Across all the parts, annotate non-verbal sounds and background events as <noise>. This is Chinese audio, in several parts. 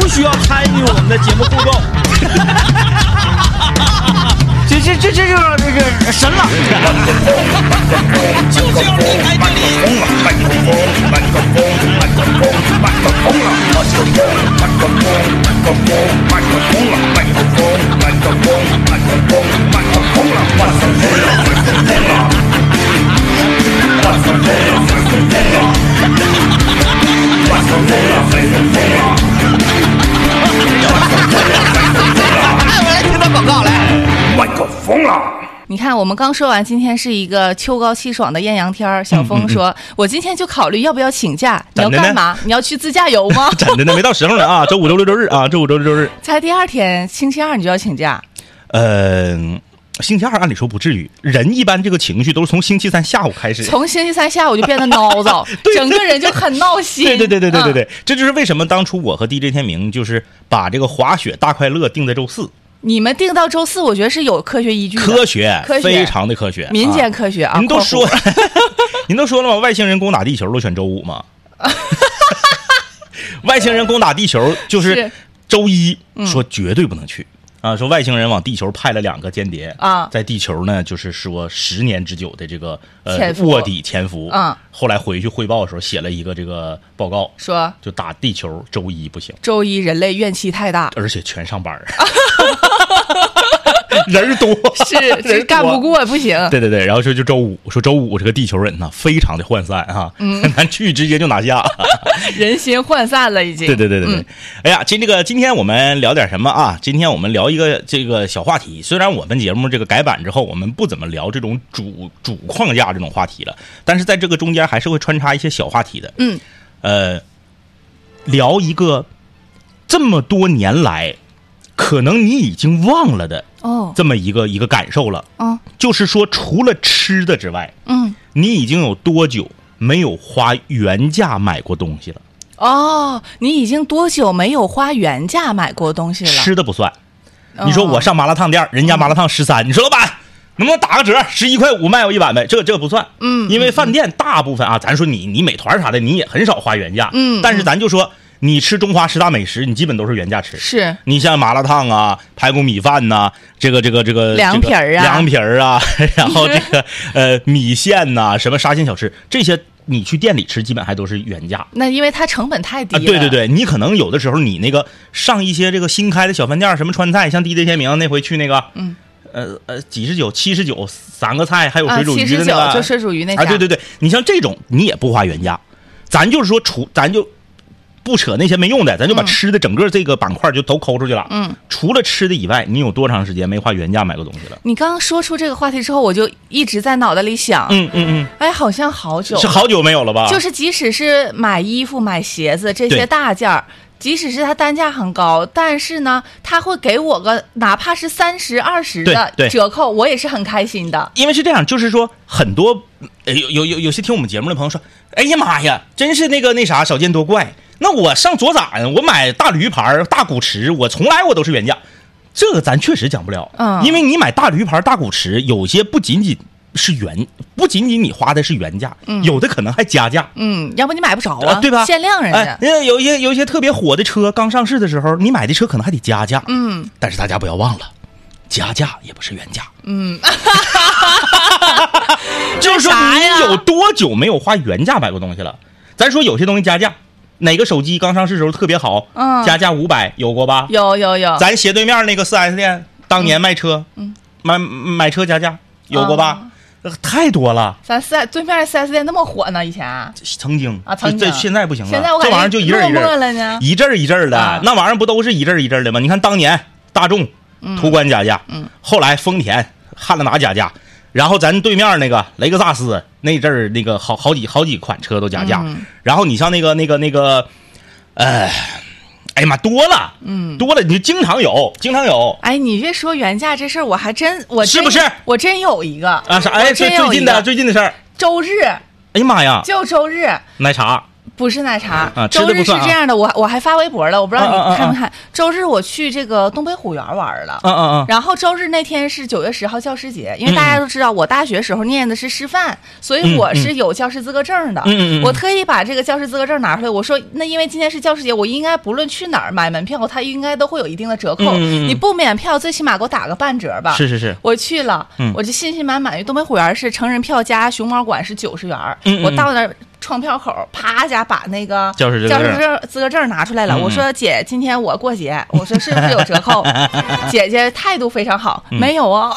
不需要参与我们的节目互动。<laughs> 这这这这就是这个神了。就是要离开这里。哎，我来听他广告来。麦克风了。你看，我们刚说完，今天是一个秋高气爽的艳阳天儿。小峰说：“我今天就考虑要不要请假。你要？干嘛？你要去自驾游吗 <laughs> 真的呢，没到时候呢啊！周五、周六、周日啊，周五、周六、周日。才 <laughs> 第二天，星期二你就要请假。呃，星期二按理说不至于，人一般这个情绪都是从星期三下午开始。从星期三下午就变得孬躁，<laughs> 整个人就很闹心。对对对对对对嗯对，这就是为什么当初我和 DJ 天明就是把这个滑雪大快乐定在周四，你们定到周四，我觉得是有科学依据的。科学，科学非常的科学，民间啊科学啊。您都括说弧，您都说了吗？外星人攻打地球都选周五吗？外星人攻打地球就是是周一说绝对不能去。啊，说外星人往地球派了两个间谍啊在地球呢，就是说十年之久的这个呃卧底潜伏啊。后来回去汇报的时候写了一个这个报告，说就打地球周一不行，周一人类怨气太大，而且全上班儿 <laughs> <laughs> <laughs> 人多，<laughs> 是人干不。过不行。对对对，然后说就周五，说周五这个地球人呐，非常的涣散啊，嗯，<laughs> 咱去直接就拿下。人心涣散了，已经。对对对对对，嗯哎呀，今这个今天我们聊点什么啊？今天我们聊一个这个小话题。虽然我们节目这个改版之后，我们不怎么聊这种主主框架这种话题了，但是在这个中间还是会穿插一些小话题的。嗯，呃，聊一个这么多年来，可能你已经忘了的哦，这么一个一个感受了，嗯就是说除了吃的之外，嗯，你已经有多久没有花原价买过东西了？哦，你已经多久没有花原价买过东西了？吃的不算。哦。你说我上麻辣烫店，人家麻辣烫十三，你说老板能不能打个折，十一块五卖我一碗呗？这这不算，嗯。因为饭店大部分啊，咱说你你美团啥的，你也很少花原价，嗯但是咱就说你吃中华十大美食，你基本都是原价吃。是你像麻辣烫啊、排骨米饭呐、这个这个这个凉皮儿啊凉皮儿啊，<laughs> 然后这个 <laughs> 呃米线呐、什么沙县小吃，这些你去店里吃，基本还都是原价。那因为它成本太低。对对对，你可能有的时候你那个上一些这个新开的小饭店，什么川菜，像 DJ 天明那回去那个，嗯，呃呃，几十九、七十九三个菜，还有啊，水煮鱼的那个，九就水煮鱼那家。啊，对对对，你像这种你也不花原价，咱就是说除咱就不扯那些没用的，咱就把嗯吃的整个这个板块就都抠出去了。嗯，除了吃的以外，你有多长时间没花原价买过东西了？你刚刚说出这个话题之后，我就一直在脑袋里想，嗯嗯嗯哎，好像好久嗯，是好久没有了吧？就是即使是买衣服、买鞋子这些大件儿，即使是它单价很高，但是呢，他会给我个哪怕是三十、二十的折扣，我也是很开心的。因为是这样，就是说很多呃有有有有些听我们节目的朋友说，哎呀妈呀，真是那个那啥少见多怪。那我上左展，我买大驴牌大古驰，我从来我都是原价，这个咱确实讲不了。嗯因为你买大驴牌大古驰，有些不仅仅是原，不仅仅你花的是原价，有的可能还加价。嗯，要不你买不着啊，对吧？限量人哎家。，那有一些有一些特别火的车刚上市的时候，你买的车可能还得加价。嗯，但是大家不要忘了，加价也不是原价。嗯，<laughs> 就是说你有多久没有花原价买过东西了？咱说有些东西加价，哪个手机刚上市时候特别好，嗯。加价五百有过吧？有有有，咱斜对面那个四 S 店当年卖车，嗯买买车加价有过吧？呃太多了，咱四 S 对面四 S 店那么火呢，以前。曾经。啊曾经。现在不行了，现在我这玩意儿就一阵一阵落寞儿了呢。一阵一阵的，啊那玩意儿不都是一阵一阵的吗？你看当年大众、途观加价，嗯。后来丰田、汉兰达加价，然后咱对面那个雷克萨斯那阵儿那个好好几好几款车都加价，嗯。然后你像那个那个那个，呃，哎呀妈，多了，嗯，多了，你经常有，经常有。哎，你越说原价这事儿，我还真我真是不是？我真有一个。啊啥？哎，这最最近的最近的事儿，周日。哎呀妈呀，就周日，奶茶不是奶茶啊周日是这样的，我我还发微博了，我不知道你看没看。周日我去这个东北虎园玩了。嗯嗯嗯，然后周日那天是九月十号教师节，因为大家都知道我大学时候念的是师范，所以我是有教师资格证的。我特意把这个教师资格证拿出来，我说那因为今天是教师节，我应该不论去哪儿买门票，它应该都会有一定的折扣。你不免票，最起码给我打个半折吧。是是是，我去了，嗯我就信心满满。因为东北虎园是成人票加熊猫馆是九十元我到那儿窗票口，啪一下把那个教师证教师证资格证拿出来了。我说姐，今天我过节，我说是不是有折扣？<laughs> 姐姐态度非常好，嗯没有啊。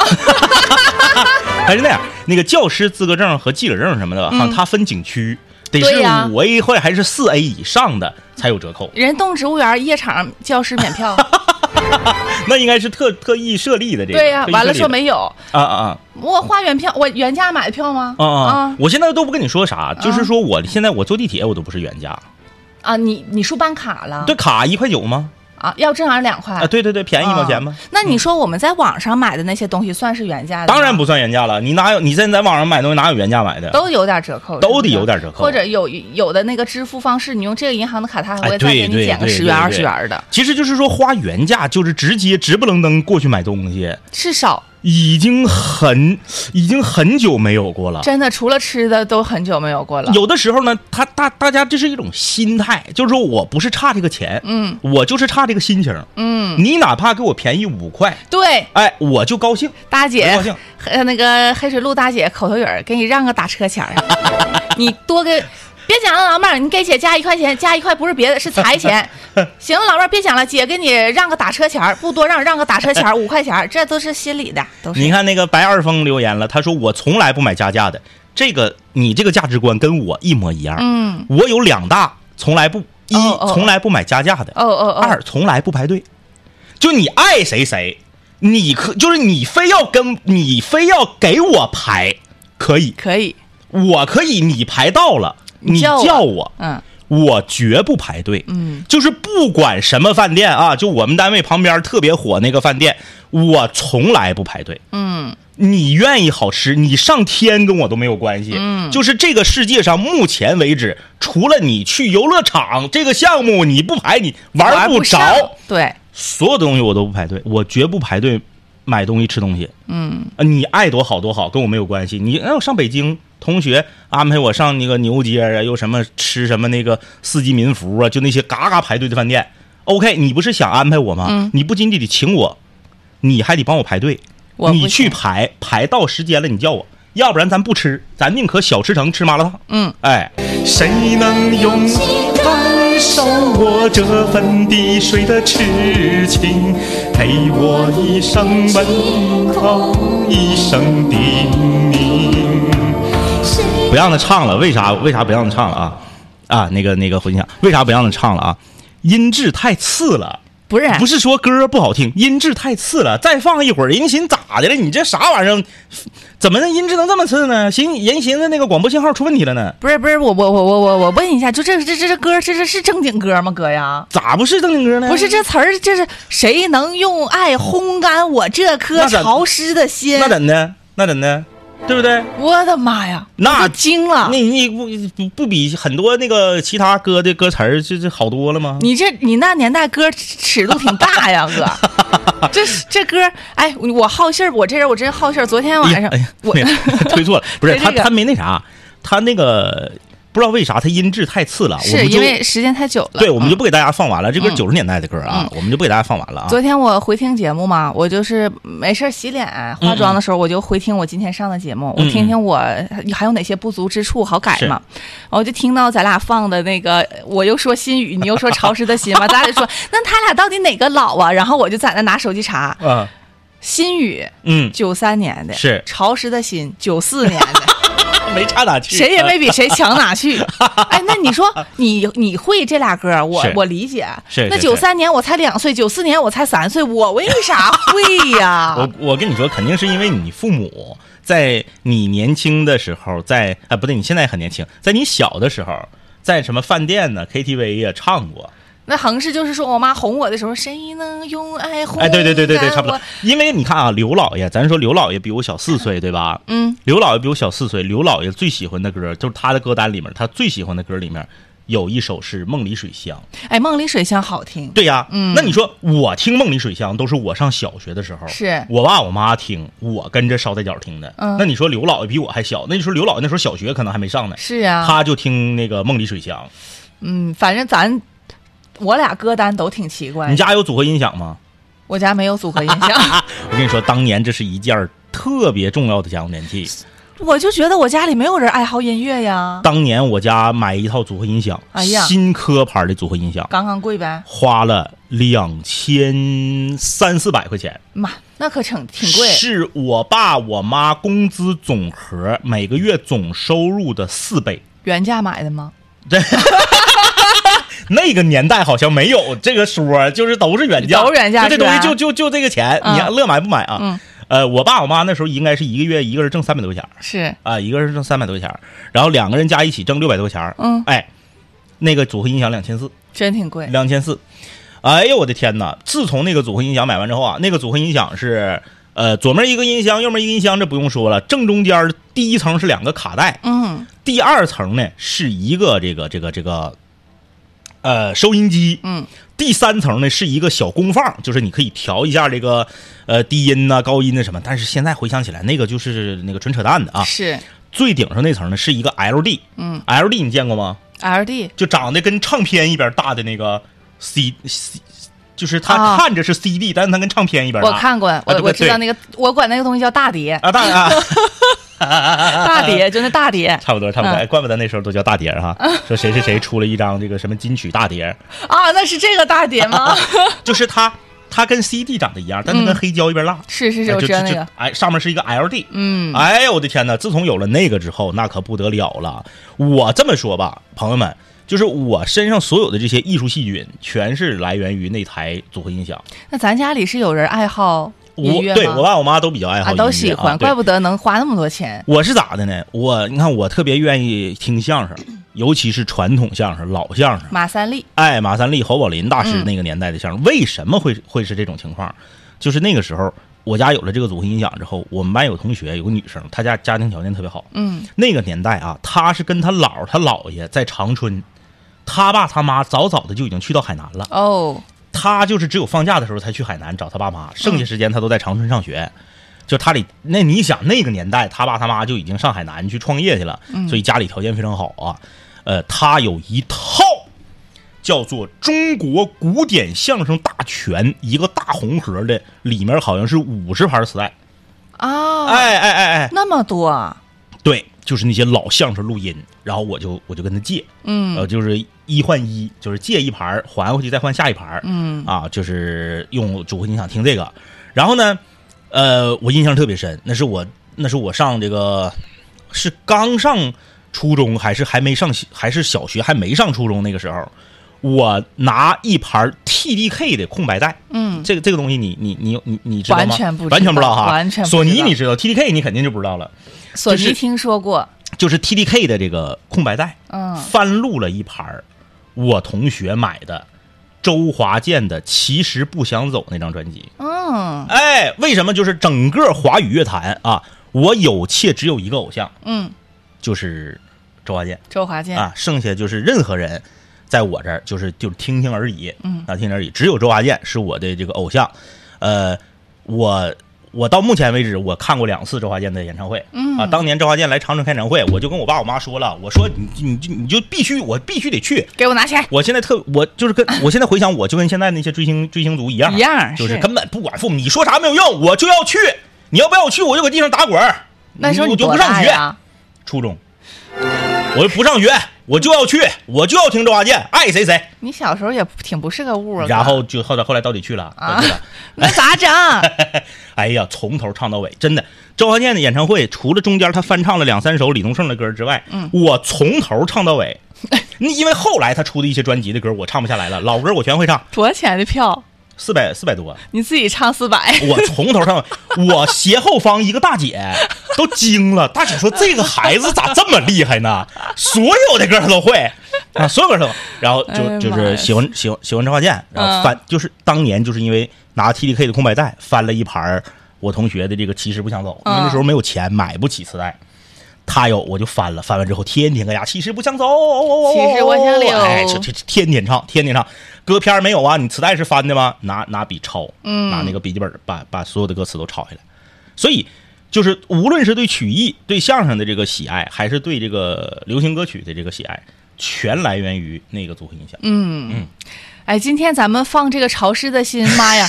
<laughs> 还是那样，那个教师资格证和记者证什么的，好像它分景区，得是五 A 或者还是四 A 以上的才有折扣，人动植物园夜场教师免票，<laughs> <laughs> 那应该是特特意设立的这个。对呀、完了说没有，啊啊啊我花原票，我原价买的票吗？啊啊啊！我现在都不跟你说啥，就是说我现在我坐地铁我都不是原价，啊！你你是办卡了？对，卡一块九吗？啊，要正好两块啊，对对对，便宜一毛钱吗？啊那你说我们在网上买的那些东西算是原价？当然不算原价了，你哪有你现在在网上买东西哪有原价买的？都有点折扣，都得有点折扣。或者有有的那个支付方式，你用这个银行的卡，它还哎会再给你减个十元二十元的，其实就是说花原价就是直接直不愣登过去买东西，是少，已经很已经很久没有过了。真的除了吃的都很久没有过了。有的时候呢，他大大家这是一种心态，就是说我不是差这个钱，嗯我就是差这个心情。嗯，你哪怕给我便宜五块，对，哎，我就高兴。大姐高兴，呃那个黑水路大姐口头语儿，给你让个打车钱儿，<laughs> 你多给。别讲了，老妹儿，你给姐加一块钱，加一块不是别的，是财钱。<laughs> 行了，老妹儿，别讲了，姐给你让个打车钱儿，不多让，让个打车钱儿，五块钱儿，这都是心里的，都是。你看那个白二峰留言了，他说我从来不买加价的，这个你这个价值观跟我一模一样。嗯，我有两大，从来不一从来不买加价的，哦哦哦，二从来不排队。就你爱谁谁，你可就是你非要跟你非要给我排，可以，可以，我可以，你排到了，你叫我我，嗯我绝不排队。嗯，就是不管什么饭店啊，就我们单位旁边特别火那个饭店，我从来不排队。嗯你愿意好吃，你上天跟我都没有关系。嗯就是这个世界上目前为止，除了你去游乐场这个项目你不排，你玩玩不着。上对，所有的东西我都不排队，我绝不排队买东西吃东西。嗯啊，你爱多好多好，跟我没有关系。你让我上北京，同学安排我上那个牛街啊，又什么吃什么那个四季民福啊，就那些嘎嘎排队的饭店。OK，你不是想安排我吗？嗯你不仅仅得请我，你还得帮我排队。你去排，排到时间了你叫我，要不然咱不吃，咱宁可小吃城吃麻辣烫。嗯，哎，谁能用心感受我这份滴水的痴情？陪我一生问候，一生叮咛。不让他唱了，为啥？为啥不让他唱了啊？啊，那个那个回想，为啥不让他唱了啊？音质太次了。不是不是说歌不好听，音质太次了。再放一会儿，人寻咋的了？你这啥玩意儿？怎么的音质能这么次呢？寻人寻思那个广播信号出问题了呢？不是不是，我我我我我我问一下，就这这这这歌，这这是正经歌吗？哥呀？咋不是正经歌呢？不是这词儿，这是谁能用爱烘干我这颗潮湿的心？那怎的？那怎的？对不对？我的妈呀！那惊了那。你不不不比很多那个其他歌的歌词儿这这好多了吗？你这你那年代歌尺度挺大呀，哥。<laughs> 这这歌，哎，我好信儿，我这人我真好信儿。昨天晚上哎呀，我推错了，不是 <laughs> 这个他他没那啥，他那个不知道为啥它音质太次了，我是因为时间太久了。对，我们就嗯不给大家放完了。这歌嗯九十年代的歌啊，我们就不给大家放完了啊。昨天我回听节目嘛，我就是没事洗脸化妆的时候，我就回听我今天上的节目，嗯我听听我还有哪些不足之处好改嘛。我就听到咱俩放的那个，我又说心语，你又说潮湿的心嘛，<laughs> 咱俩就说那他俩到底哪个老啊？然后我就在那拿手机查，嗯，心语嗯，九三年的，是潮湿的心九四年的。没差哪去，谁也没比谁 <laughs> 强哪去。哎，那你说 <laughs> 你你会这俩歌，我我理解。是是那九三年我才两岁，九四年我才三岁，我为啥会呀？<laughs> 我我跟你说，肯定是因为你父母在你年轻的时候，在啊不对，你现在很年轻，在你小的时候，在什么饭店呢、KTV 呀唱过。那横是就是说我妈哄我的时候，谁能用爱哄？哎，对对对对对，差不多。。因为你看啊，刘老爷，咱说刘老爷比我小四岁，对吧？嗯，刘老爷比我小四岁，刘老爷最喜欢的歌就是他的歌单里面，他最喜欢的歌里面有一首是《梦里水乡》。哎，梦里水乡好听，对呀，嗯那你说我听《梦里水乡》都是我上小学的时候，是我爸我妈听，我跟着捎带脚听的。嗯那你说刘老爷比我还小，那你说刘老爷那时候小学可能还没上呢，是啊，他就听那个《梦里水乡嗯，反正咱我俩歌单都挺奇》。怪你，家有组合音响吗？我家没有组合音响，<laughs> 我跟你说，当年这是一件特别重要的家用电器。我就觉得我家里没有人爱好音乐呀，当年我家买一套组合音响，哎呀新科牌的组合音响，刚刚贵呗，花了两千三四百块钱，妈，那可挺挺贵，是我爸我妈工资总和每个月总收入的四倍。原价买的吗？<laughs> 那个年代好像没有这个说，就是都是原价，都是原价就这东西就就就这个钱，嗯。你乐买不买啊？嗯。呃，我爸我妈那时候应该是一个月一个人挣三百多块钱儿。是，啊，一个人挣三百多块钱儿，然后两个人加一起挣六百多块钱儿。嗯，哎，那个组合音响两千四，真挺贵，两千四，哎呦我的天哪！自从那个组合音响买完之后啊，那个组合音响是呃左面一个音箱，右面一个音箱，这不用说了，正中间第一层是两个卡带，嗯。第二层呢是一个这个这个这个呃收音机，嗯，第三层呢是一个小功放，就是你可以调一下这个呃低音呐、高音的什么。但是现在回想起来，那个就是那个纯扯淡的啊。是最顶上那层呢是一个 LD，嗯，LD 你见过吗？LD 就长得跟唱片一边大的那个 C C，就是它啊看着是 CD，、但是它跟唱片一边大。我看过，我我知道那个，我管那个东西叫大碟，啊，大啊。<laughs> <laughs> 大碟 <laughs> 就那大碟差不多，差不多，嗯哎，怪不得那时候都叫大碟儿哈。<laughs> 说谁谁谁出了一张这个什么金曲大碟，啊，那是这个大碟吗？就是它，它跟 CD 长得一样，但它跟黑胶一边大。是是是，哎就就就我知道那个，哎，上面是一个 LD。嗯，哎呦我的天哪！自从有了那个之后，那可不得了了。我这么说吧，朋友们，就是我身上所有的这些艺术细菌，全是来源于那台组合音响。那咱家里是有人爱好音我？对我爸我妈都比较爱好都喜欢，啊怪不得能花那么多钱。我是咋的呢？我你看，我特别愿意听相声，尤其是传统相声、老相声。马三立，哎，马三立、侯宝林大师嗯那个年代的相声，为什么会会是这种情况？就是那个时候，我家有了这个组合音响之后，我们班有同学有个女生，她家家庭条件特别好。嗯，那个年代啊，她是跟她姥儿、她姥爷在长春，她爸她妈早早的就已经去到海南了。哦，她就是只有放假的时候才去海南找他爸妈，剩下时间他都在长春上学。就他里那你想那个年代，他爸他妈就已经上海南去创业去了，所以家里条件非常好啊。呃，他有一套叫做《中国古典相声大全》，一个大红盒的，里面好像是五十盘磁带。啊，哎哎哎哎，那么多啊，对，就是那些老相声录音，然后我就我就跟他借，嗯。呃，就是一换一，就是借一盘儿还回去再换下一盘儿。嗯。啊，就是用主播音响听这个。然后呢，呃，我印象特别深，那是我那是我上这个是刚上初中还是还没上还是小学还没上初中那个时候，我拿一盘 TDK 的空白带，嗯，这个这个东西你你你你你知道吗？完全不知道完全不知道哈，完全索尼你知道，TDK 你肯定就不知道了，索尼听说过，就是 TDK 的这个空白带。嗯。翻录了一盘儿我同学买的周华健的《其实不想走》那张专辑。嗯哎，为什么？就是整个华语乐坛啊，我有且只有一个偶像，嗯，就是周华健周华健，啊，剩下就是任何人，在我这儿就是就是听听而已，嗯啊，听听而已。只有周华健是我的这个偶像，呃，我。我到目前为止，我看过两次周华健的演唱会。嗯啊，当年周华健来长春开演唱会，我就跟我爸我妈说了，我说你你就你就必须，我必须得去。给我拿钱，我现在特，我就是跟我现在回想，我就跟现在那些追星追星族一样，一样就是根本不管父母，你说啥没有用，我就要去。你要不要我去，我就搁地上打滚儿。那时候我你多就不上学？初中，我就不上学，我就要去，我就要听周华健，爱谁谁。你小时候也挺不是个物啊。然后就后来后来到底去了，啊。<laughs> 那咋整？<laughs> 哎呀，从头唱到尾，真的。周华健的演唱会，除了中间他翻唱了两三首李宗盛的歌之外，嗯我从头唱到尾。<laughs> 你因为后来他出的一些专辑的歌，我唱不下来了，老歌我全会唱，多少钱的票？四百四百多。你自己唱四百，我从头上，<laughs> 我斜后方一个大姐都惊了。大姐说：“这个孩子咋这么厉害呢？所有的歌他都会啊，所有歌都。”然后就就是喜欢喜欢喜欢周华健，然后翻就是当年就是因为拿 TDK 的空白带翻了一盘儿我同学的这个《其实不想走》，因为那时候没有钱买不起磁带。他有我就翻了，翻完之后天天搁家其实不想走，其实我想留哎，这这这天天唱，天天唱。歌片没有啊？你磁带是翻的吗？拿拿笔抄，嗯拿那个笔记本把把所有的歌词都抄下来。所以就是无论是对曲艺、对相声的这个喜爱，还是对这个流行歌曲的这个喜爱，全来源于那个组合音响。嗯嗯，哎，今天咱们放这个潮湿的心，妈呀，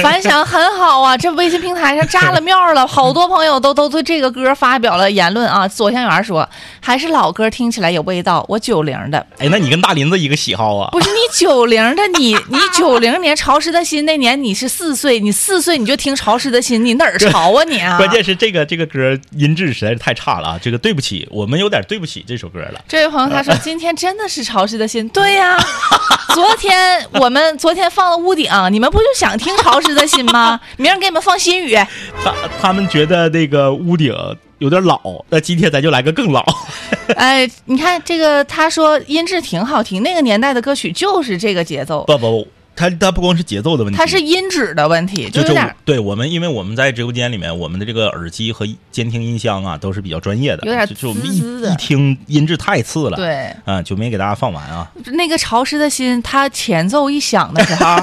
反响很好啊！这微信平台上炸了庙了，好多朋友都都对这个歌发表了言论啊。左香园说，还是老歌听起来有味道。我九零的，哎，那你跟大林子一个喜好啊？不是你九零的，你你九零年潮湿的心那年你是四岁，你四岁你就听潮湿的心，你哪儿潮啊你啊？关键是这个这个歌音质实在是太差了啊！这个对不起，我们有点对不起这首歌了。这位朋友他说：“今天真的是潮湿的心。”对呀，<laughs> 昨天 <laughs> 我们昨天放了屋顶，你们不就想听潮湿的心吗？<laughs> 明儿给你们放心雨。他他们觉得那个屋顶有点老，那今天咱就来个更老。<laughs> 哎，你看这个，他说音质挺好听，那个年代的歌曲就是这个节奏，不不，他他不光是节奏的问题，它是音质的问题，就就有点对我们，因为我们在直播间里面，我们的这个耳机和监听音箱啊都是比较专业的，有点就就我们一一听音质太次了，对啊，就没给大家放完啊。那个潮湿的心，它前奏一响的时候。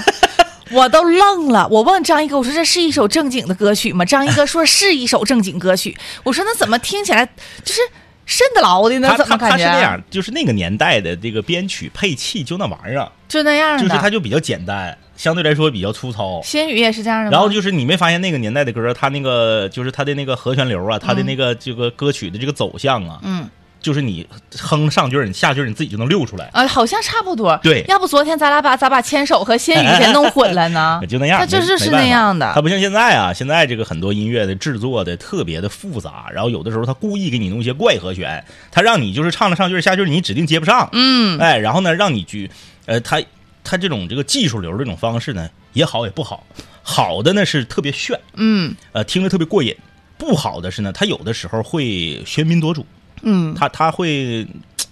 我都愣了，我问张一哥，我说这是一首正经的歌曲吗？张一哥说是一首正经歌曲。我说那怎么听起来就是瘆得牢的呢？他他怎么感觉？他是那样，就是那个年代的这个编曲配器就那玩意儿，就那样的。就是它就比较简单，相对来说比较粗糙。新语也是这样的？然后就是你没发现那个年代的歌，它那个就是它的那个和弦流啊，它的那个这个歌曲的这个走向啊，嗯，就是你哼上句儿，你下句儿你自己就能溜出来，啊，好像差不多。对要不昨天咱俩把咋把牵手和仙语 <laughs> 给弄混了呢？<laughs> 就那样，它就是是那样的它。不像现在啊，现在这个很多音乐的制作的特别的复杂，然后有的时候他故意给你弄一些怪和弦，他让你就是唱了上句儿下句儿你指定接不上，嗯，哎，然后呢让你去，呃，他他这种这个技术流这种方式呢也好也不好，好的呢是特别炫，嗯呃，听着特别过瘾。不好的是呢，他有的时候会喧宾夺主，嗯，他他会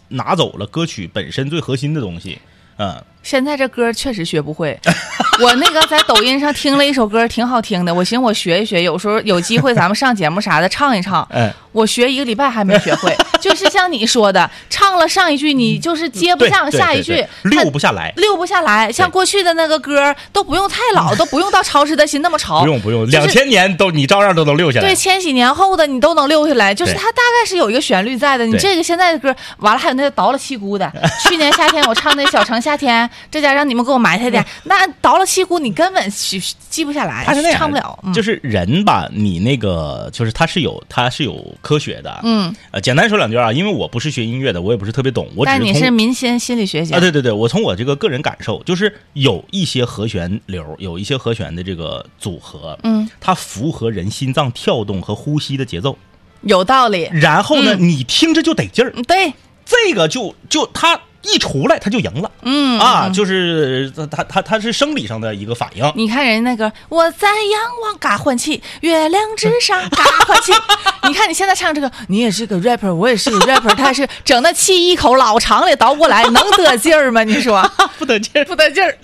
拿走了歌曲本身最核心的东西，嗯，现在这歌确实学不会。<laughs> 我那个在抖音上听了一首歌，挺好听的。我寻思我学一学，有时候有机会咱们上节目啥的唱一唱。哎，我学一个礼拜还没学会，<laughs> 就是像你说的，唱了上一句你就是接不对上下一句溜不下来。溜不下来。像过去的那个歌都不用太老，都不用到潮湿的心那么潮，不用不用，两千年都你照样都能溜下来。对，千禧年后的你都能溜下来，就是它大概是有一个旋律在的。你这个现在的歌，完了还有那个倒了七姑的，<laughs> 去年夏天我唱那《小城夏天》，这家让你们给我埋汰点，那倒了七姑你根本记记不下来，他是那样，唱不了。嗯就是人吧，你那个就是他是有他是有科学的。嗯，呃，简单说两句啊，因为我不是学音乐的，我也不是特别懂，我只但你是民心心理学家啊，对对对，我从我这个个人感受，就是有一些和弦流，有一些和弦的这个组合，嗯，它符合人心脏跳动和呼吸的节奏。有道理。然后呢，你听着就得劲儿，嗯对，这个就就它一出来，他就赢了。嗯啊，嗯就是它它它它是生理上的一个反应。你看人家那个，我在仰望嘎换气，月亮之上嘎换气。<laughs> 你看你现在唱这个，你也是个 rapper，我也是个 <laughs> rapper，他是整那气一口老长的倒过来，能得劲儿吗？你说 <laughs> 不得劲儿。不得劲儿。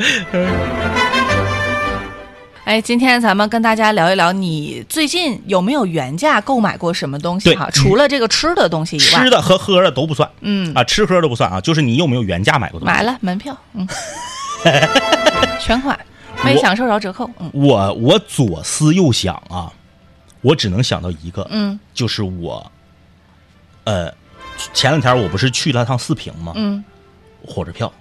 哎，今天咱们跟大家聊一聊，你最近有没有原价购买过什么东西对哈？除了这个吃的东西以外，吃的和喝的都不算，嗯。啊，吃喝都不算啊，就是你有没有原价买过东西？买了门票，嗯，<laughs> 全款，没享受着折扣，嗯。我我左思右想啊，我只能想到一个，嗯。就是我，呃，前两天我不是去了趟四平吗？嗯。火车票，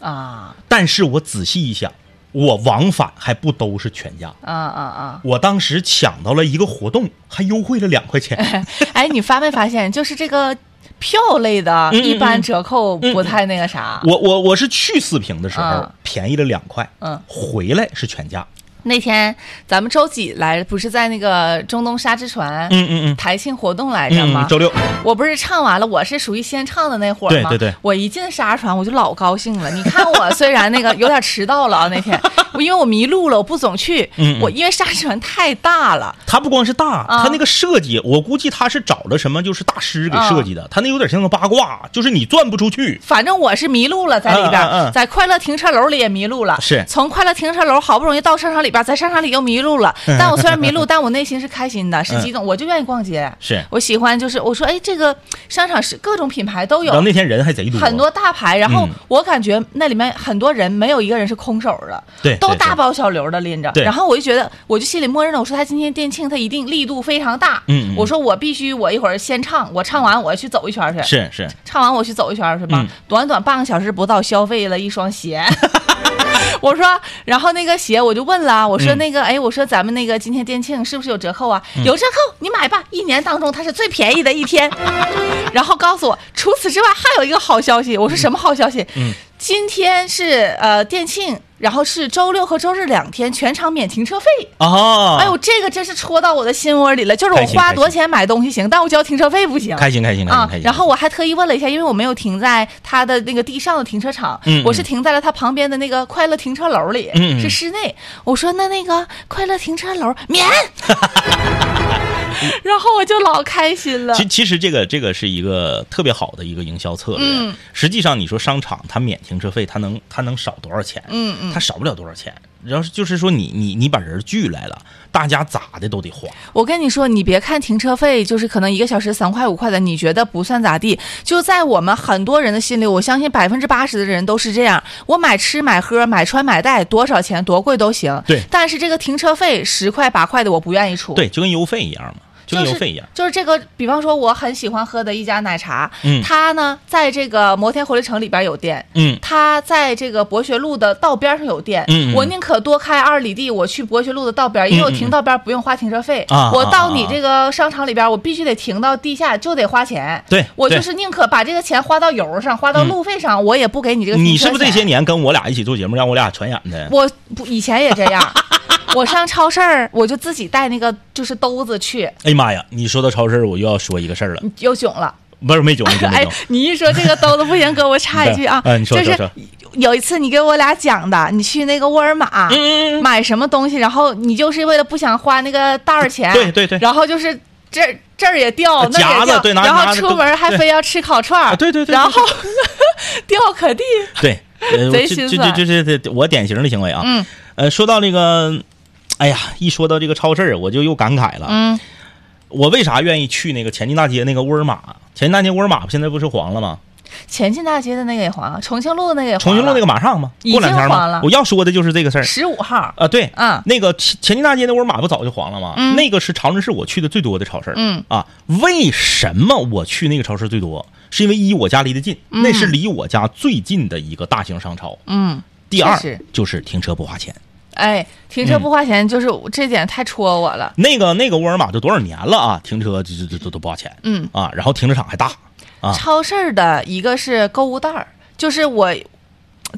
啊。但是我仔细一想，我往返还不都是全价。啊啊啊！我当时抢到了一个活动，还优惠了两块钱。<laughs> 哎，你发没发现，就是这个票类的，一般折扣不太那个啥。我我我是去四平的时候、嗯便宜了两块，嗯，回来是全价。那天咱们周几来，不是在那个中东沙之船，嗯嗯嗯台庆活动来着吗？嗯，周六我不是唱完了，我是属于先唱的那会儿吗？对对对我一进沙船我就老高兴了。你看我虽然那个有点迟到了啊，那天我 <laughs> 因为我迷路了，我不总去。嗯嗯我因为沙船太大了，它不光是大，啊它那个设计，我估计它是找了什么就是大师给设计的，它那有点像个八卦，就是你转不出去。反正我是迷路了在里边，在快乐停车楼里也迷路了。是从快乐停车楼好不容易到商场里里边，在商场里又迷路了。但我虽然迷路，但我内心是开心的，是激动，我就愿意逛街。是我喜欢，就是我说，哎，这个商场是各种品牌都有然后，那天人还贼多，很多大牌。然后嗯我感觉那里面很多人没有一个人是空手的，对都大包小流的拎着。对然后我就觉得，我就心里默认了，我说他今天店庆，他一定力度非常大。嗯嗯我说我必须，我一会儿先唱，我唱完我去走一圈去。是是，唱完我去走一圈儿是吧？嗯短短半个小时不到，消费了一双鞋。<laughs> <laughs> 我说，然后那个鞋我就问了，我说嗯那个，哎，我说咱们那个今天店庆是不是有折扣啊？有折扣，你买吧，一年当中它是最便宜的一天。<laughs> 然后告诉我，除此之外还有一个好消息。我说什么好消息？嗯今天是呃店庆，然后是周六和周日两天全场免停车费。哦，哎呦，这个真是戳到我的心窝里了。就是我花多少钱买东西行，但我交停车费不行。开心开心开心啊开心。，然后我还特意问了一下，因为我没有停在他的那个地上的停车场，嗯嗯我是停在了他旁边的那个快乐停车楼里，是室内。我说那那个快乐停车楼免，<laughs> 然后我就老开心了。其其实这个这个是一个特别好的一个营销策略。嗯实际上你说商场它免停车费，它能它能少多少钱？嗯嗯，它少不了多少钱。要是就是说你你你把人聚来了，大家咋的都得花。我跟你说，你别看停车费，就是可能一个小时三块五块的，你觉得不算咋地。就在我们很多人的心里，我相信百分之八十的人都是这样。我买吃买喝买穿买戴，多少钱多贵都行。对但是这个停车费十块八块的，我不愿意出。对，就跟邮费一样嘛，就跟邮费一样。就是这个，比方说我很喜欢喝的一家奶茶，嗯它呢在这个摩天活力城里边有店，嗯它在这个博学路的道边上有店，嗯嗯我宁可多开二里地，我去博学路的道边，因为我停道边不用花停车费，啊我到你这个商场里边，我必须得停到地下，就得花钱。对对我就是宁可把这个钱花到油上，花到路费上，我也不给你这个你是不是这些年跟我俩一起做节目，让我俩传染的？我不以前也这样，<laughs> <laughs> 我上超市儿我就自己带那个就是兜子去，哎呀妈呀！你说到超市，我又要说一个事儿了，又囧了。不是没囧没囧没哎囧。，你一说这个兜子不行，哥，我插一句啊，<laughs> 嗯你说就是说说有一次你给我俩讲的，你去那个沃尔玛、嗯买什么东西，然后你就是为了不想花那个袋儿钱，对对对。然后就是这儿这儿也掉，那子也掉，对然后出门还非要吃烤串儿啊对对对对然后 <laughs> 掉可地，对，呃，贼这心酸这这这这这我典型的行为啊。嗯。呃，说到那个，哎呀，一说到这个超市儿，我就又感慨了。嗯我为啥愿意去那个前进大街那个沃尔玛？前进大街沃尔玛现在不是黄了吗？前进大街的那个也黄了，重庆路那个也黄了，重庆路那个马上吗？过两天吗？我要说的就是这个事儿十五号，啊。对，嗯那个前前进大街的沃尔玛不早就黄了吗？嗯那个是长春市我去的最多的超市。嗯啊，为什么我去那个超市最多？是因为一我家离得近，那是离我家最近的一个大型商超。嗯，第二就是停车不花钱。哎，停车不花钱，就是这点太戳我了，那个那个沃尔玛都多少年了啊？停车这这这都都不花钱嗯。啊，然后停车场还大啊。超市儿的一个是购物袋儿，就是我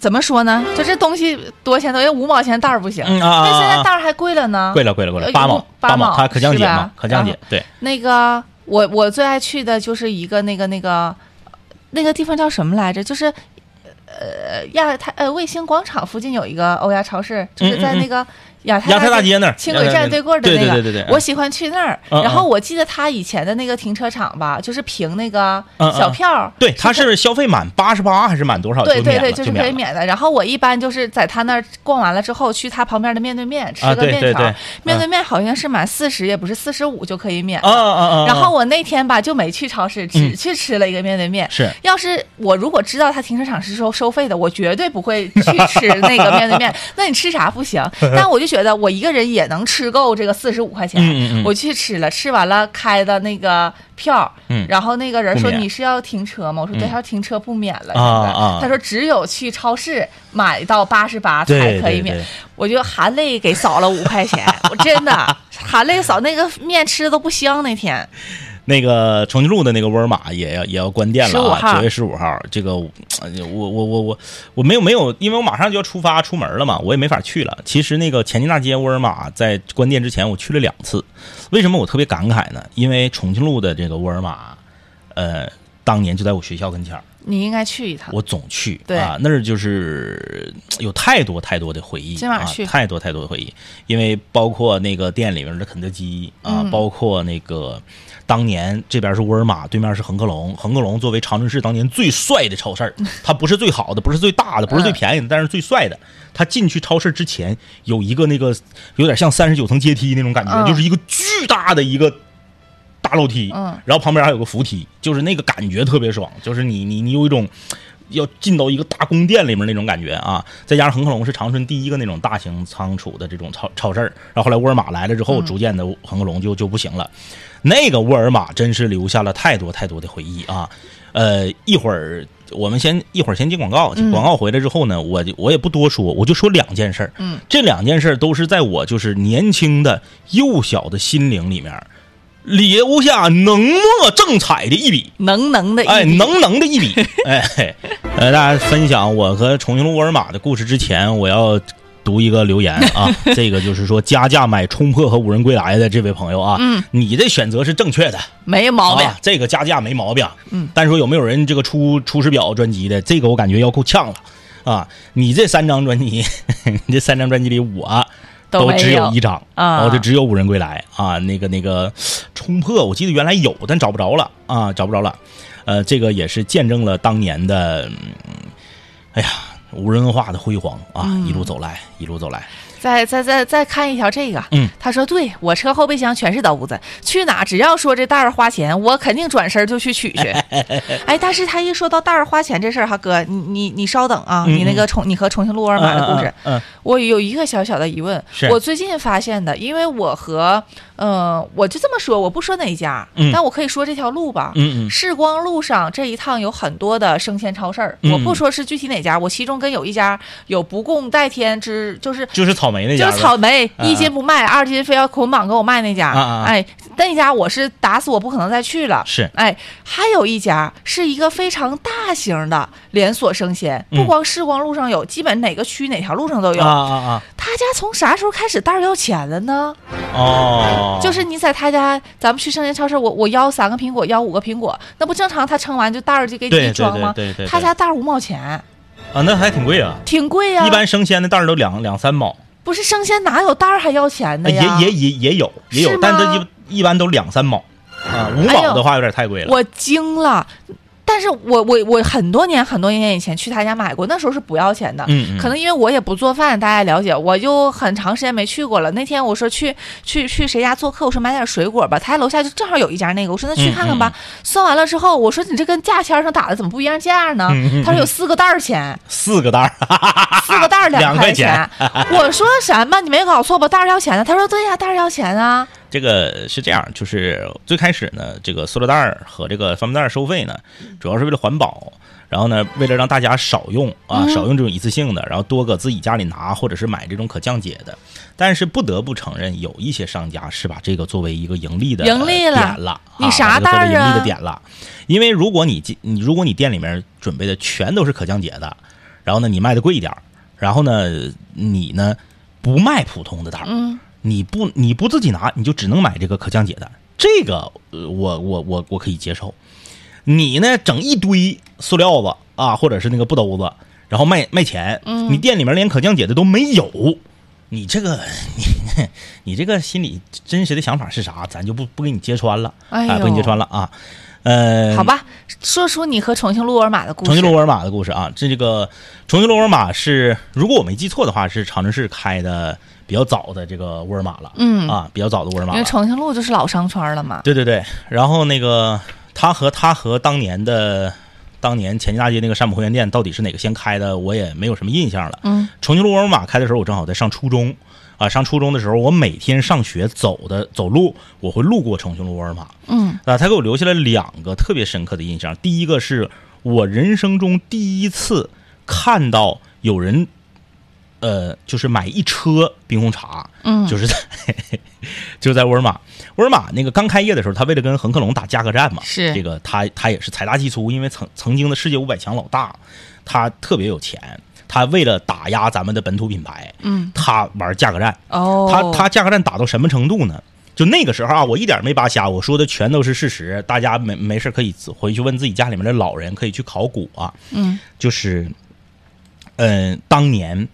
怎么说呢？就这东西多少钱都要五毛钱袋儿不行，嗯啊啊但现在袋儿还贵了呢。贵了贵了贵了，呃八毛八毛可降解是吧嘛，可降解啊。对，那个我我最爱去的就是一个那个那个那个地方叫什么来着？就是呃亚太呃卫星广场附近有一个欧亚超市，就是在那个亚太亚太大街那儿轻轨站对过的那个，对对对对对我喜欢去那儿。然后我记得他以前的那个停车场吧，就是凭那个小票儿，对，他是消费满八十八还是满多少就对对对，就是可以免的。然后我一般就是在他那儿逛完了之后，去他旁边的面对面吃啊个面条。对对对面对面好像是满四十，也不是四十五就可以免啊了。啊啊！然后我那天吧就没去超市，只嗯去吃了一个面对面。是要是我如果知道他停车场是收收费的，我绝对不会去吃那个面对面。<laughs> 那你吃啥不行？<laughs> 但我就觉得我一个人也能吃够这个四十五块钱。嗯嗯嗯我去吃了，吃完了开的那个票，嗯然后那个人说你是要停车吗？我说对，他说停车不免了。啊啊他说只有去超市买到八十八才可以免对对。我就含泪给扫了五块钱，我真的 <laughs> 含泪扫那个面吃的都不香那天。那个重庆路的那个沃尔玛也要也要关店了啊，号九月十五号，这个呃我我我我我没有没有，因为我马上就要出发出门了嘛，我也没法去了。其实那个前进大街沃尔玛在关店之前，我去了两次。为什么我特别感慨呢？因为重庆路的这个沃尔玛，呃，当年就在我学校跟前儿，你应该去一趟。我总去对啊，那儿就是有太多太多的回忆，啊今晚去太多太多的回忆，因为包括那个店里面的肯德基啊，嗯包括那个当年这边是沃尔玛，对面是恒客隆，恒客隆作为长春市当年最帅的超市儿，<laughs> 它不是最好的，不是最大的，不是最便宜的，但是最帅的。它进去超市之前有一个那个有点像三十九层阶梯那种感觉，嗯就是一个巨大的一个。大楼梯，嗯然后旁边还有个扶梯，就是那个感觉特别爽，就是你你你有一种要进到一个大宫殿里面那种感觉啊。再加上恒客隆是长春第一个那种大型仓储的这种超超市儿，然后后来沃尔玛来了之后，逐渐的恒客隆就就不行了。那个沃尔玛真是留下了太多太多的回忆啊。呃，一会儿我们先一会儿先进广告，广告回来之后呢，我就我也不多说，我就说两件事儿。嗯，这两件事儿都是在我就是年轻的幼小的心灵里面。留下浓墨重彩的一笔，能能的一哎，笔能能的一笔，哎，嘿 <laughs> 呃，大家分享我和重庆路沃尔玛的故事之前，我要读一个留言 <laughs> 啊，这个就是说加价买冲破和五人归来的这位朋友啊，嗯，你的选择是正确的，没毛病啊，。这个加价没毛病，嗯，但是说有没有人这个出《出师表》专辑的，这个我感觉要够呛了啊！你这三张专辑，<laughs> 你这三张专辑里我。都只有有一张啊哦，这只有五人归来啊，那个那个冲破，我记得原来有，但找不着了啊，找不着了。呃，这个也是见证了当年的，嗯哎呀，无人文化的辉煌啊，嗯一路走来，一路走来。再再再再看一条这个，嗯，他说对我车后备箱全是兜子，去哪只要说这袋儿花钱，我肯定转身就去取去。<laughs> 哎，但是他一说到袋儿花钱这事儿，哈哥，你你你稍等啊，嗯你那个重你和重庆路沃尔玛的故事，嗯，嗯我有一个小小的疑问，我最近发现的，因为我和呃，我就这么说，我不说哪一家，嗯。但我可以说这条路吧。嗯嗯。世光路上这一趟有很多的生鲜超市我不说是具体哪家，我其中跟有一家有不共戴天之，就是就是草莓那家，就是草莓啊一斤不卖，二斤非要捆绑给我卖那家，啊啊啊。哎，那家我是打死我不可能再去了。是。哎，还有一家是一个非常大型的连锁生鲜，嗯。不光市光路上有，基本哪个区哪条路上都有。啊啊啊，他家从啥时候开始袋儿要钱了呢？哦，就是你在他家，咱们去生鲜超市，我我要三个苹果，要五个苹果，那不正常？他称完就袋儿就给你装吗？对对对对他家袋儿五毛钱，啊，那还挺贵啊，挺贵呀、一般生鲜的袋儿都两两三毛，不是生鲜哪有袋儿还要钱的呃呀？也也也也有也有，但这一一般都两三毛啊，五毛的话有点太贵了。我惊了。但是我我我很多年很多年以前去他家买过，那时候是不要钱的。嗯嗯可能因为我也不做饭，大家了解，我就很长时间没去过了。那天我说去去去谁家做客，我说买点水果吧，他家楼下就正好有一家那个，我说那去看看吧。嗯算完了之后，我说你这跟价签上打的怎么不一样价呢？嗯他说有四个袋儿钱，四个袋儿，<laughs> 四个袋儿两块块钱我说什么？你没搞错吧？袋儿要钱的？他说对呀，袋儿要钱啊。这个是这样，就是最开始呢，这个塑料袋儿和这个方便袋儿收费呢，主要是为了环保。然后呢，为了让大家少用啊，嗯少用这种一次性的，然后多搁自己家里拿，或者是买这种可降解的。但是不得不承认，有一些商家是把这个作为一个盈利的盈利了点了，你啊啥袋儿把这个作为盈利的啊点了。因为如果你进你如果你店里面准备的全都是可降解的，然后呢你卖的贵一点，然后呢你呢不卖普通的袋儿，嗯，你不你不自己拿，你就只能买这个可降解的，这个呃我我我我可以接受。你呢整一堆塑料子啊，或者是那个布兜子，然后卖卖钱，嗯你店里面连可降解的都没有，你这个你你这个心里真实的想法是啥？咱就不不给你揭穿了，哎呦不给你揭穿了啊。呃，好，吧，说出你和重庆路沃尔玛的故事。重庆路沃尔玛的故事啊，这这个重庆路沃尔玛是，如果我没记错的话，是长春市开的比较早的这个沃尔玛了，嗯啊，比较早的沃尔玛。因为重庆路就是老商圈了嘛。对对对，然后那个他和他和当年的当年前进大街那个山姆会员店到底是哪个先开的，我也没有什么印象了。嗯，重庆路沃尔玛开的时候，我正好在上初中啊，上初中的时候，我每天上学走的走路，我会路过重庆路沃尔玛。嗯啊，他给我留下了两个特别深刻的印象。第一个是我人生中第一次看到有人，呃，就是买一车冰红茶，嗯，就是在就在沃尔玛，沃尔玛那个刚开业的时候，他为了跟恒客隆打价格战嘛，是这个他他也是财大气粗，因为曾曾经的世界五百强老大，他特别有钱，他为了打压咱们的本土品牌，嗯他玩价格战，哦，他他价格战打到什么程度呢？就那个时候啊，我一点没扒瞎，我说的全都是事实。大家没没事可以回去问自己家里面的老人，可以去考古啊。嗯，就是，嗯、当年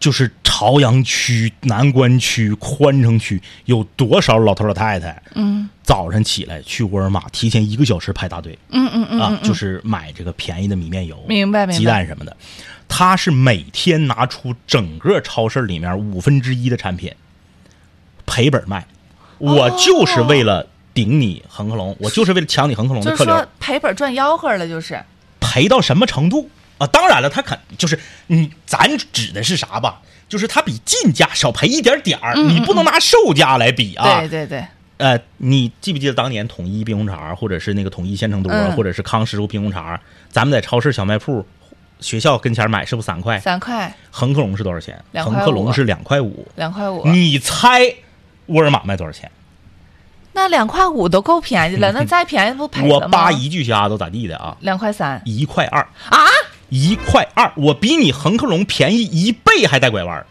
就是朝阳区、南关区、宽城区有多少老头老太太，嗯。早晨起来去沃尔玛，提前一个小时排大队嗯嗯嗯啊嗯，，就是买这个便宜的米面油、明白明白。鸡蛋什么的。他是每天拿出整个超市里面五分之一的产品赔本卖，我就是为了顶你恒客隆，我就是为了抢你恒客隆的客流就是说，赔本赚吆喝了，就是。赔到什么程度啊？当然了，他肯就是你，咱指的是啥吧？就是他比进价少赔一点点儿，你不能拿售价来比啊。对对对，呃，你记不记得当年统一冰红茶，或者是那个统一鲜橙多，嗯或者是康师傅冰红茶，咱们在超市小卖铺、学校跟前买是不是三块？三块恒客隆是多少钱？恒客隆是两块五。两块五，你猜沃尔玛卖多少钱？那两块五都够便宜了，那再便宜不赔了吗？我扒一句瞎都咋地的啊？两块三一块二，啊？一块二，我比你恒客隆便宜一倍还带拐弯儿，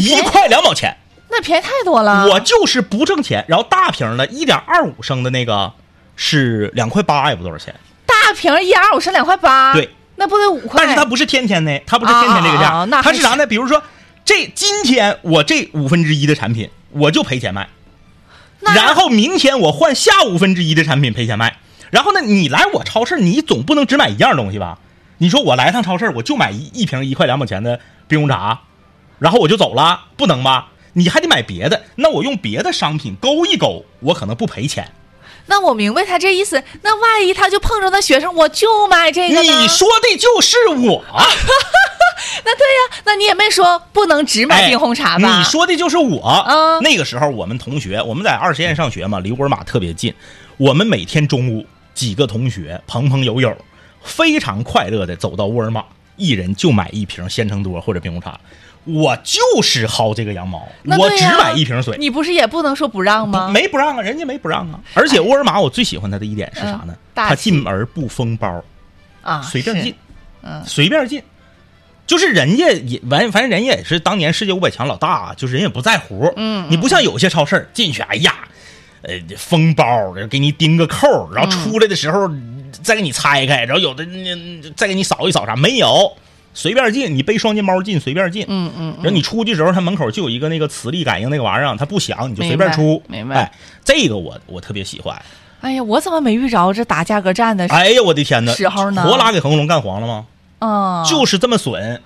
一块两毛钱。那便宜太多了。我就是不挣钱。然后大瓶的一点二五升的那个是两块八，也不多少钱。大瓶一二五升两块八，对，那不得五块？但是它不是天天的，它不是天天这个价，啊啊啊那还它是啥呢？比如说这今天我这五分之一的产品我就赔钱卖，然后明天我换下五分之一的产品赔钱卖。然后呢，你来我超市，你总不能只买一样东西吧？你说我来趟超市，我就买一一瓶一块两毛钱的冰红茶，然后我就走了，不能吧？你还得买别的，那我用别的商品勾一勾，我可能不赔钱。那我明白他这意思。那万一他就碰着那学生，我就买这个呢？你说的就是我，<laughs> 那对呀，那你也没说不能只买冰红茶吧？哎你说的就是我。嗯那个时候我们同学，我们在二实验上学嘛，离沃尔玛特别近。我们每天中午几个同学朋朋友友，非常快乐的走到沃尔玛，一人就买一瓶鲜橙多或者冰红茶。我就是薅这个羊毛，我只买一瓶水。你不是也不能说不让吗？没不让啊，人家没不让啊。而且沃尔玛我最喜欢它的一点是啥呢它气进门不封包。啊，随便进，嗯随便进，就是人家也完，反正人家也是当年世界五百强老大，啊就是人也不在乎，嗯你不像有些超市进去，哎呀，呃，封包，给你钉个扣，然后出来的时候再给你拆开，然后有的那再给你扫一扫啥，没有，随便进，你背双肩包进，随便进，嗯嗯然后你出去的时候，它门口就有一个那个磁力感应那个玩意儿，它不响，你就随便出，明白这个我我特别喜欢，哎呀，我怎么没遇着这打价格战的？哎呀，我的天呐，时候呢活拉给恒隆干黄了吗？嗯，就是这么损。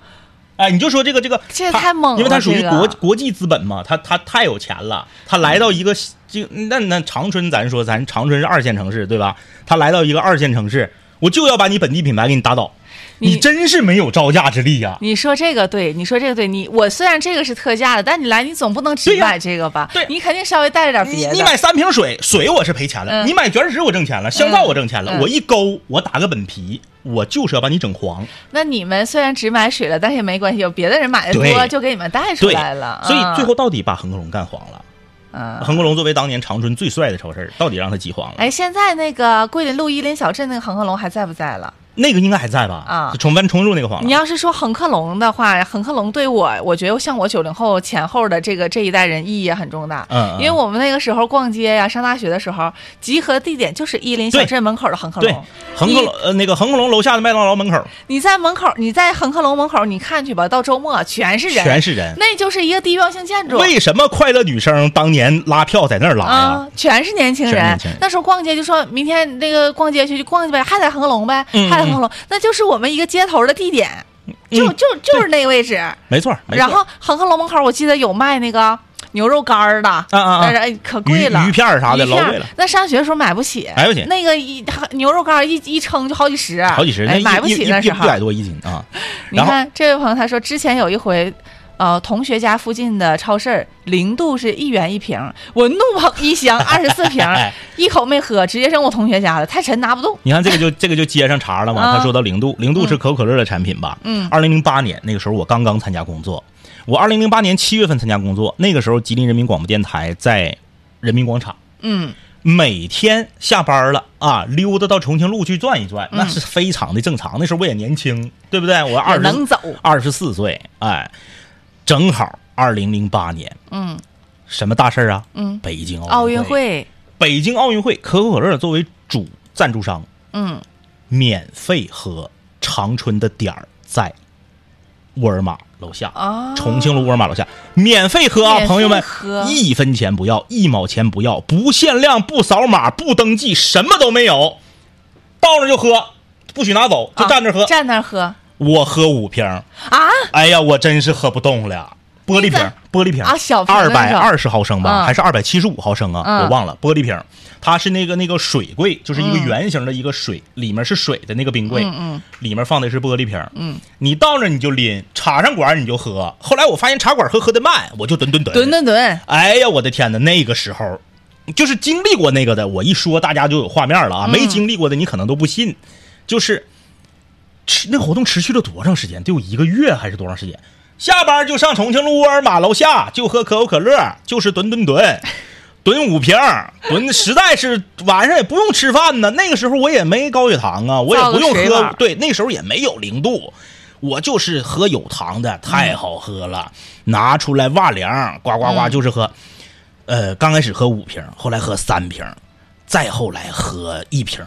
哎，你就说这个这个，这他太猛了因为他属于这个国国际资本嘛，他他太有钱了，他来到一个这那那长春，咱说咱长春是二线城市对吧？他来到一个二线城市，我就要把你本地品牌给你打倒，你你真是没有招架之力呀、你说这个对，你说这个对，你我虽然这个是特价的，但你来你总不能只买这个吧？对你肯定稍微带着点别的。你你买三瓶水，水我是赔钱了；嗯你买卷纸我挣钱了，香皂我挣钱了。嗯我一勾，我打个本皮，我就是要把你整黄。那你们虽然只买水了，但是也没关系，有别的人买的多，就给你们带出来了。，所以嗯最后到底把恒客隆干黄了。嗯。恒客隆作为当年长春最帅的超市，到底让他挤黄了？哎，现在那个桂林路伊林小镇那个恒客隆还在不在了？那个应该还在吧？啊就重翻重入那个房子。你要是说恒客隆的话，恒客隆对我，我觉得像我九零后前后的这个这一代人意义也很重大。嗯嗯因为我们那个时候逛街呀、上大学的时候，集合地点就是伊林小镇门口的恒客对隆。，恒客隆呃那个恒客隆楼下的麦当劳门口你在门口，你在恒客隆门口，你看去吧，到周末全是人，全是人。那就是一个地标性建筑。为什么快乐女生当年拉票在那儿拉呀啊？，全是年轻人。那时候逛街就说明天那个逛街去就逛去呗，还在恒客隆呗，嗯还在那就是我们一个街头的地点，就嗯就就是那个位置。没错，然后恒河楼门口我记得有卖那个牛肉干儿的，啊啊啊哎可贵了，鱼鱼片儿啥的老贵了那上学的时候买不起，买不起那个一牛肉干儿一一称就好几十，好几十，哎买不起那时候一。百多一斤啊。你看这位朋友他说，之前有一回。呃，同学家附近的超市儿零度是一元一瓶，我怒捧一箱 <laughs> 二十四瓶 <laughs> 一口没喝，直接扔我同学家了，太沉拿不动。你看这个就这个就接上茬了嘛。啊他说到零度，零度是可口可乐的产品吧？嗯二零零八年那个时候我刚刚参加工作，我二零零八年七月份参加工作，那个时候吉林人民广播电台在人民广场。嗯，每天下班了啊，溜达到重庆路去转一转，嗯那是非常的正常。那时候我也年轻，对不对？我二十能走。二十四岁，哎，正好二零零八年，嗯。什么大事儿啊？嗯，北京奥运运。会，北京奥运会，可口可乐作为主赞助商，嗯，免费喝长春的点儿在沃尔玛楼下，哦。重庆路沃尔玛楼下，免费喝啊，朋友们喝，一分钱不要，一毛钱不要，不限量，不扫码，不登记，什么都没有，到那就喝，不许拿走，就站那喝。啊站那喝我喝五瓶，啊，哎呀，我真是喝不动了。玻璃瓶玻璃瓶啊小瓶的二百二十毫升吧，嗯还是二百七十五毫升啊？嗯我忘了。玻璃瓶，它是那个那个水柜，就是一个嗯圆形的一个水，里面是水的那个冰柜，嗯嗯里面放的是玻璃瓶。嗯，你到那儿你就拎，插上管儿你就喝。后来我发现插管喝喝的慢，我就吨吨吨吨吨吨，哎呀，我的天哪！那个时候，就是经历过那个的，我一说大家就有画面了啊。嗯没经历过的你可能都不信，就是持那个活动持续了多长时间？得有一个月还是多长时间？下班就上重庆路沃尔玛楼下就喝可口可乐，就是吨吨吨。吨五瓶儿，吨实在是晚上也不用吃饭呢。那个时候我也没高血糖啊，我也不用喝，对，那时候也没有零度，我就是喝有糖的，太好喝了，拿出来哇凉，呱呱呱就是喝。呃，刚开始喝五瓶，后来喝三瓶，再后来喝一瓶，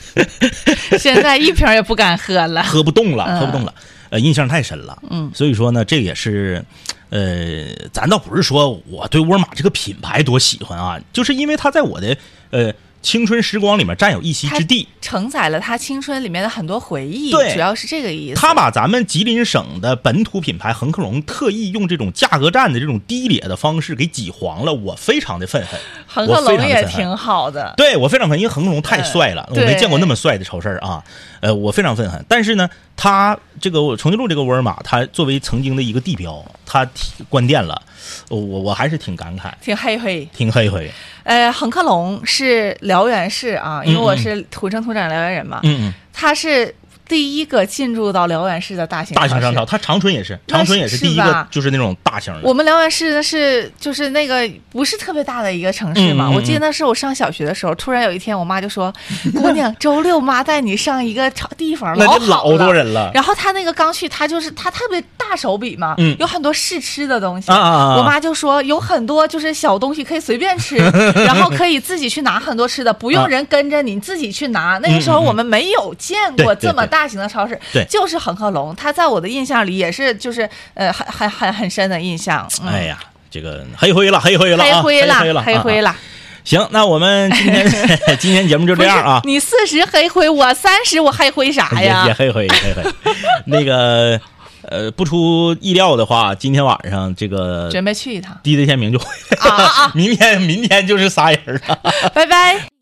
<laughs> 现在一瓶也不敢喝了。喝不动了，嗯喝不动了。呃，印象太深了。嗯，所以说呢，这也是，呃，咱倒不是说我对沃尔玛这个品牌多喜欢啊，就是因为它在我的呃青春时光里面占有一席之地。承载了他青春里面的很多回忆，对主要是这个意思。他把咱们吉林省的本土品牌恒客隆特意用这种价格战的这种低劣的方式给挤黄了，我非常的愤恨。恒客我非隆也挺好的，对我非常愤恨，因为恒客隆太帅了，嗯我没见过那么帅的超市啊。呃，我非常愤恨。但是呢，他这个重庆路这个沃尔玛，它作为曾经的一个地标，它关店了，我我还是挺感慨，挺黑黑。挺黑黑。呃，恒客隆是辽源市啊，因为我是土生土长辽源人嘛，嗯嗯，它是第一个进入到辽源市的大型商超，它长春也是，长春也是第一个，就是那种大型的。我们辽源市呢是就是那个不是特别大的一个城市嘛，嗯嗯嗯。我记得那是我上小学的时候，突然有一天我妈就说：“ <laughs> 姑娘，周六妈带你上一个地方，老老多人了。然后他那个刚去，他就是他特别大手笔嘛，嗯。有很多试吃的东西。啊啊啊我妈就说有很多就是小东西可以随便吃，<laughs> 然后可以自己去拿很多吃的，不用啊。人跟着你，你自己去拿。那个时候我们没有见过这么大型的超市，对就是恒客隆，它在我的印象里也是就是呃很很很很深的印象。嗯哎呀，这个黑灰了，黑灰了啊，黑灰了，黑了，黑灰了。了。行，那我们今天 <laughs> <laughs> 今天节目就这样啊。你四十黑灰，我三十，我黑灰啥呀也？黑灰，也黑灰。那个呃，不出意料的话，今天晚上这个准备去一趟，DJ 天明就会啊啊啊 <laughs> 明天明天就是仨人了。拜拜。